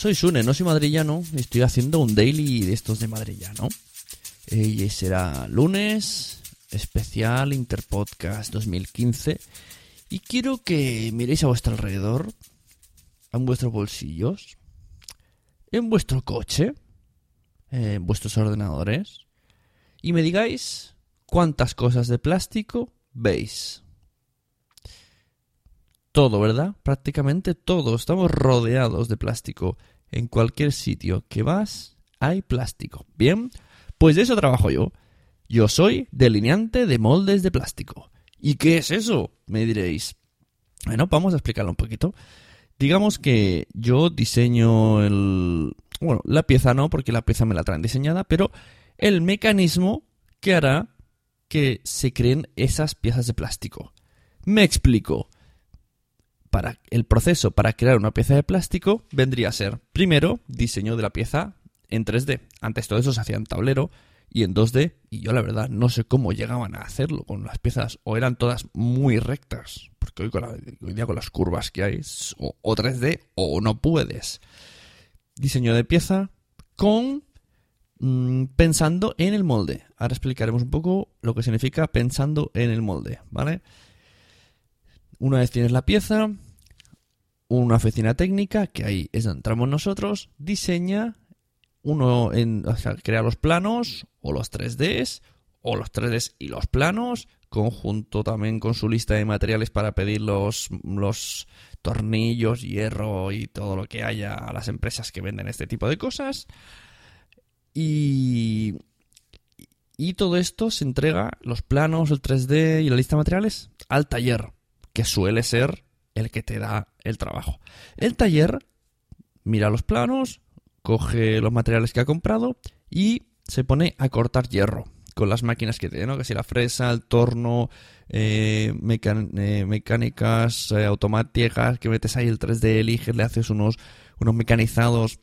Soy Sune, no soy madrillano. Estoy haciendo un daily de estos de madrillano. Y será lunes, especial Interpodcast 2015. Y quiero que miréis a vuestro alrededor, en vuestros bolsillos, en vuestro coche, en vuestros ordenadores, y me digáis cuántas cosas de plástico veis. Todo, ¿verdad? Prácticamente todo. Estamos rodeados de plástico. En cualquier sitio que vas hay plástico. Bien, pues de eso trabajo yo. Yo soy delineante de moldes de plástico. ¿Y qué es eso? Me diréis. Bueno, vamos a explicarlo un poquito. Digamos que yo diseño el... Bueno, la pieza no, porque la pieza me la traen diseñada, pero el mecanismo que hará que se creen esas piezas de plástico. Me explico el proceso para crear una pieza de plástico vendría a ser primero diseño de la pieza en 3D. Antes todo eso se hacía en tablero y en 2D y yo la verdad no sé cómo llegaban a hacerlo con las piezas o eran todas muy rectas porque hoy, con hoy día con las curvas que hay o, o 3D o no puedes. Diseño de pieza con mm, pensando en el molde. Ahora explicaremos un poco lo que significa pensando en el molde, ¿vale? Una vez tienes la pieza, una oficina técnica, que ahí es entramos nosotros, diseña, uno en, o sea, crea los planos o los 3Ds, o los 3Ds y los planos, conjunto también con su lista de materiales para pedir los, los tornillos, hierro y todo lo que haya a las empresas que venden este tipo de cosas. Y, y todo esto se entrega, los planos, el 3D y la lista de materiales, al taller que suele ser el que te da el trabajo. El taller mira los planos, coge los materiales que ha comprado y se pone a cortar hierro con las máquinas que tiene, ¿no? Que si la fresa, el torno, eh, eh, mecánicas eh, automáticas, que metes ahí el 3D, eliges, le haces unos, unos mecanizados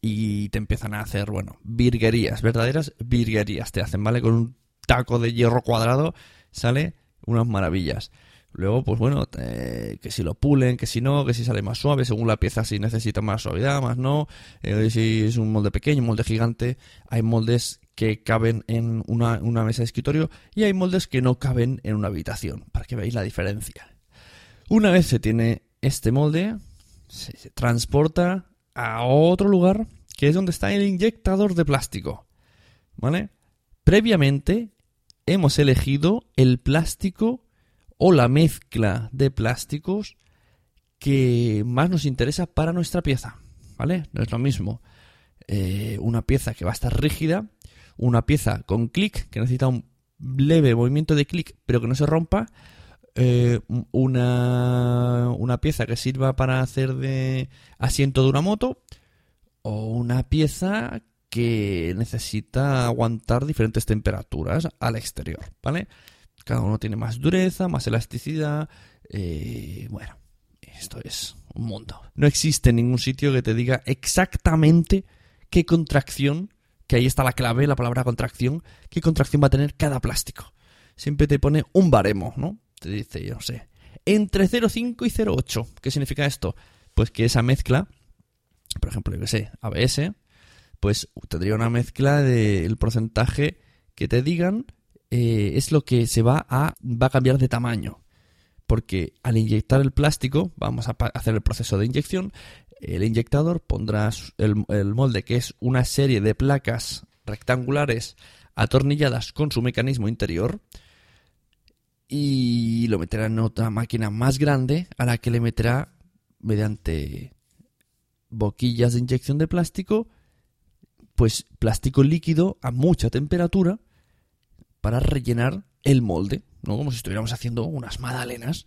y te empiezan a hacer, bueno, virguerías, verdaderas virguerías te hacen, ¿vale? Con un taco de hierro cuadrado sale unas maravillas. Luego, pues bueno, eh, que si lo pulen, que si no, que si sale más suave, según la pieza si necesita más suavidad, más no. Eh, si es un molde pequeño, un molde gigante, hay moldes que caben en una, una, mesa de escritorio y hay moldes que no caben en una habitación, para que veáis la diferencia. Una vez se tiene este molde, se, se transporta a otro lugar, que es donde está el inyectador de plástico. ¿Vale? Previamente hemos elegido el plástico o la mezcla de plásticos que más nos interesa para nuestra pieza, ¿vale? No es lo mismo eh, una pieza que va a estar rígida, una pieza con clic que necesita un leve movimiento de clic pero que no se rompa, eh, una, una pieza que sirva para hacer de asiento de una moto o una pieza que necesita aguantar diferentes temperaturas al exterior, ¿vale? Cada uno tiene más dureza, más elasticidad. Eh, bueno, esto es un mundo. No existe ningún sitio que te diga exactamente qué contracción, que ahí está la clave, la palabra contracción, qué contracción va a tener cada plástico. siempre te pone un baremo, ¿no? Te dice, yo no sé, entre 0,5 y 0,8. ¿Qué significa esto? Pues que esa mezcla, por ejemplo, yo que sé, ABS, pues tendría una mezcla del porcentaje que te digan eh, es lo que se va a, va a cambiar de tamaño. Porque al inyectar el plástico, vamos a hacer el proceso de inyección, el inyectador pondrá el, el molde, que es una serie de placas rectangulares atornilladas con su mecanismo interior, y lo meterá en otra máquina más grande a la que le meterá mediante boquillas de inyección de plástico, pues plástico líquido a mucha temperatura para rellenar el molde, ¿no? Como si estuviéramos haciendo unas magdalenas.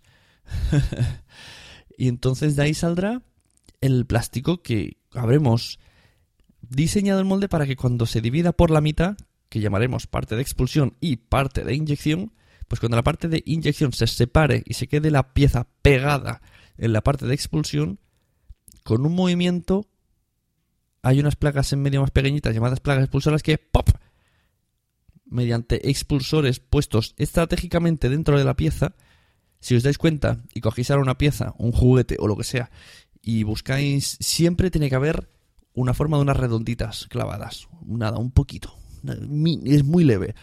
y entonces de ahí saldrá el plástico que habremos diseñado el molde para que cuando se divida por la mitad, que llamaremos parte de expulsión y parte de inyección, pues cuando la parte de inyección se separe y se quede la pieza pegada en la parte de expulsión, con un movimiento hay unas placas en medio más pequeñitas llamadas placas expulsoras que ¡pop! Mediante expulsores puestos estratégicamente dentro de la pieza, si os dais cuenta y cogéis ahora una pieza, un juguete o lo que sea, y buscáis, siempre tiene que haber una forma de unas redonditas clavadas, nada, un poquito, es muy leve.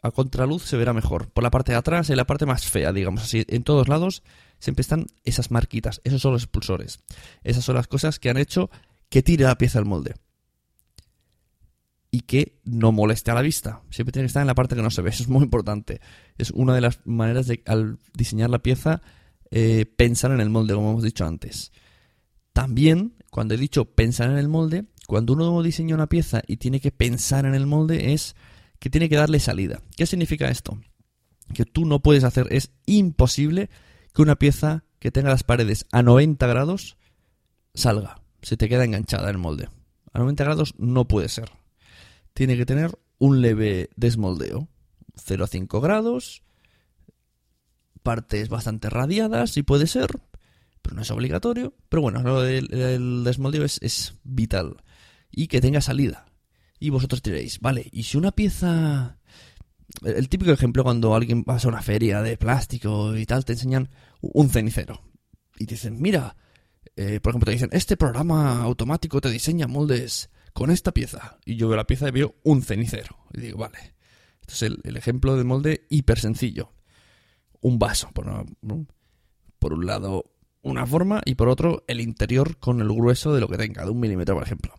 A contraluz se verá mejor. Por la parte de atrás, en la parte más fea, digamos así, en todos lados siempre están esas marquitas, esos son los expulsores. Esas son las cosas que han hecho que tire la pieza al molde. Y que no moleste a la vista. Siempre tiene que estar en la parte que no se ve. Eso es muy importante. Es una de las maneras de, al diseñar la pieza, eh, pensar en el molde, como hemos dicho antes. También, cuando he dicho pensar en el molde, cuando uno diseña una pieza y tiene que pensar en el molde, es que tiene que darle salida. ¿Qué significa esto? Que tú no puedes hacer, es imposible que una pieza que tenga las paredes a 90 grados salga. Se te queda enganchada en el molde. A 90 grados no puede ser. Tiene que tener un leve desmoldeo. 0,5 grados, partes bastante radiadas, si puede ser, pero no es obligatorio. Pero bueno, lo del el desmoldeo es, es vital. Y que tenga salida. Y vosotros diréis, vale, ¿y si una pieza... El típico ejemplo cuando alguien va a una feria de plástico y tal, te enseñan un cenicero. Y te dicen, mira, eh, por ejemplo, te dicen, este programa automático te diseña moldes con esta pieza. Y yo veo la pieza y veo un cenicero. Y digo, vale. Este es el, ejemplo de molde hiper sencillo. Un vaso, por, un lado una forma y por otro el interior con el grueso de lo que tenga, de un milímetro, por ejemplo.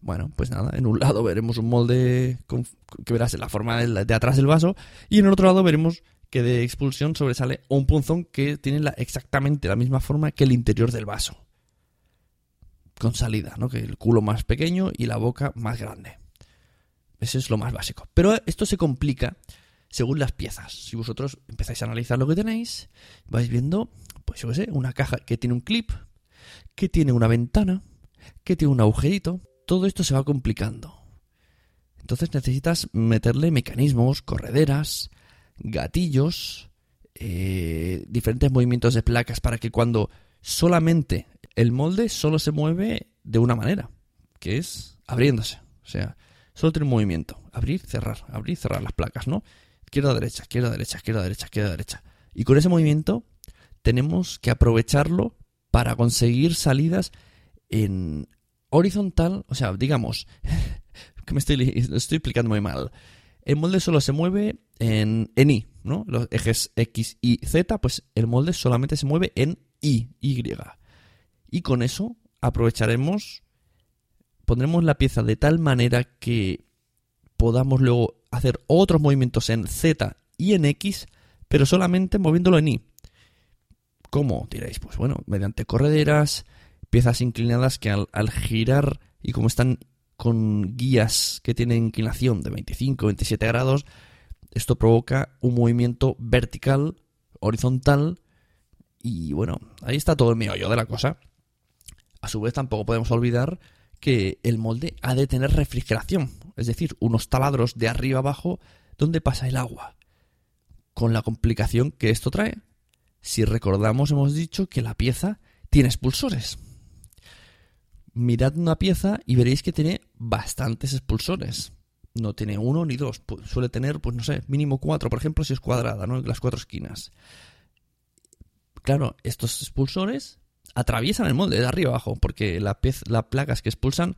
Bueno, pues nada, en un lado veremos un molde con- que verás en la forma de, atrás del vaso y en el otro lado veremos que de expulsión sobresale un punzón que tiene la- exactamente la misma forma que el interior del vaso. Con salida, ¿no? Que el culo más pequeño y la boca más grande. Ese es lo más básico. Pero esto se complica según las piezas. Si vosotros empezáis a analizar lo que tenéis, vais viendo, pues yo qué sé, una caja que tiene un clip, que tiene una ventana, que tiene un agujerito. Todo esto se va complicando. Entonces necesitas meterle mecanismos, correderas, gatillos, eh, diferentes movimientos de placas para que cuando solamente el molde solo se mueve de una manera, que es abriéndose. O sea, solo tiene un movimiento. Abrir, cerrar, abrir, cerrar las placas, ¿no? Izquierda, derecha, izquierda, derecha, izquierda, derecha, izquierda, derecha. Y con ese movimiento tenemos que aprovecharlo para conseguir salidas en horizontal, o sea, digamos, que me estoy, estoy explicando muy mal. El molde solo se mueve en, en Y, ¿no? Los ejes X, Y, Z, pues el molde solamente se mueve en Y, Y. Y con eso aprovecharemos, pondremos la pieza de tal manera que podamos luego hacer otros movimientos en Z y en X, pero solamente moviéndolo en Y. ¿Cómo? Diréis, pues bueno, mediante correderas, piezas inclinadas que al, girar y como están con guías que tienen inclinación de 25 27 grados, esto provoca un movimiento vertical, horizontal y bueno, ahí está todo el meollo de la cosa. A su vez tampoco podemos olvidar que el molde ha de tener refrigeración, es decir, unos taladros de arriba abajo donde pasa el agua. Con la complicación que esto trae. Si recordamos, hemos dicho que la pieza tiene expulsores. Mirad una pieza y veréis que tiene bastantes expulsores. no tiene uno ni dos, suele tener, pues no sé, mínimo cuatro, por ejemplo, si es cuadrada, ¿no? Las cuatro esquinas. Claro, estos expulsores atraviesan el molde de arriba abajo, porque la las placas que expulsan,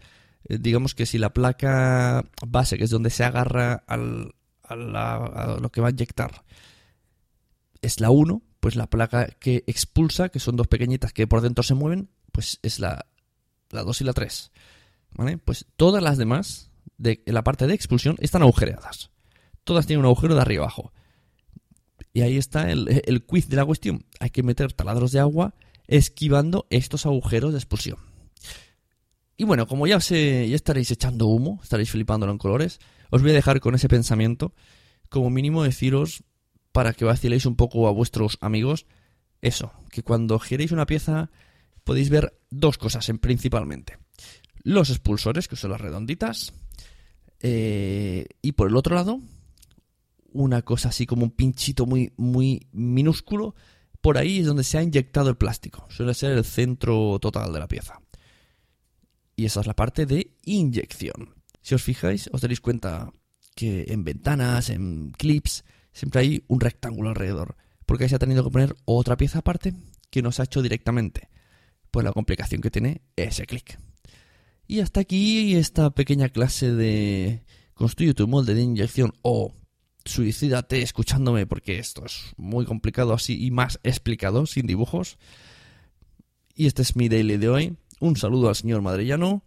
eh, digamos que si la placa base, que es donde se agarra al, a, la- a lo que va a inyectar, es la 1, pues la placa que expulsa, que son dos pequeñitas que por dentro se mueven, pues es la, la 2 y la 3. ¿Vale? Pues todas las demás, de en la parte de expulsión, están agujereadas. Todas tienen un agujero de arriba abajo. Y ahí está el, el quiz de la cuestión. Hay que meter taladros de agua esquivando estos agujeros de expulsión. Y bueno, como ya, se, ya estaréis echando humo, estaréis flipándolo en colores, os voy a dejar con ese pensamiento. Como mínimo deciros, para que vaciléis un poco a vuestros amigos, eso, que cuando giréis una pieza podéis ver dos cosas en principalmente. Los expulsores, que son las redonditas, eh, y por el otro lado, una cosa así como un pinchito muy, muy minúsculo. Por ahí es donde se ha inyectado el plástico. Suele ser el centro total de la pieza. Y esa es la parte de inyección. Si os fijáis, os daréis cuenta que en ventanas, en clips, siempre hay un rectángulo alrededor. Porque ahí se ha tenido que poner otra pieza aparte que no se ha hecho directamente. Pues la complicación que tiene ese clic. Y hasta aquí esta pequeña clase de construye tu molde de inyección o suicídate escuchándome porque esto es muy complicado así y más explicado sin dibujos. Y este es mi daily de hoy. Un saludo al señor madrillano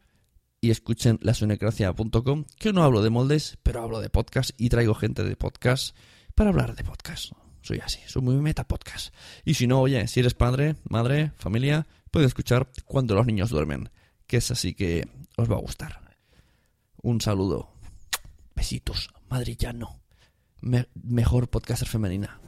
y escuchen lasunecracia.com que no hablo de moldes, pero hablo de podcast y traigo gente de podcast para hablar de podcast. Soy así, soy muy meta podcast. Y si no, oye, si eres padre, madre, familia, puedes escuchar cuando los niños duermen, que es así que os va a gustar. Un saludo. Besitos, madrillano. Me- mejor podcaster femenina.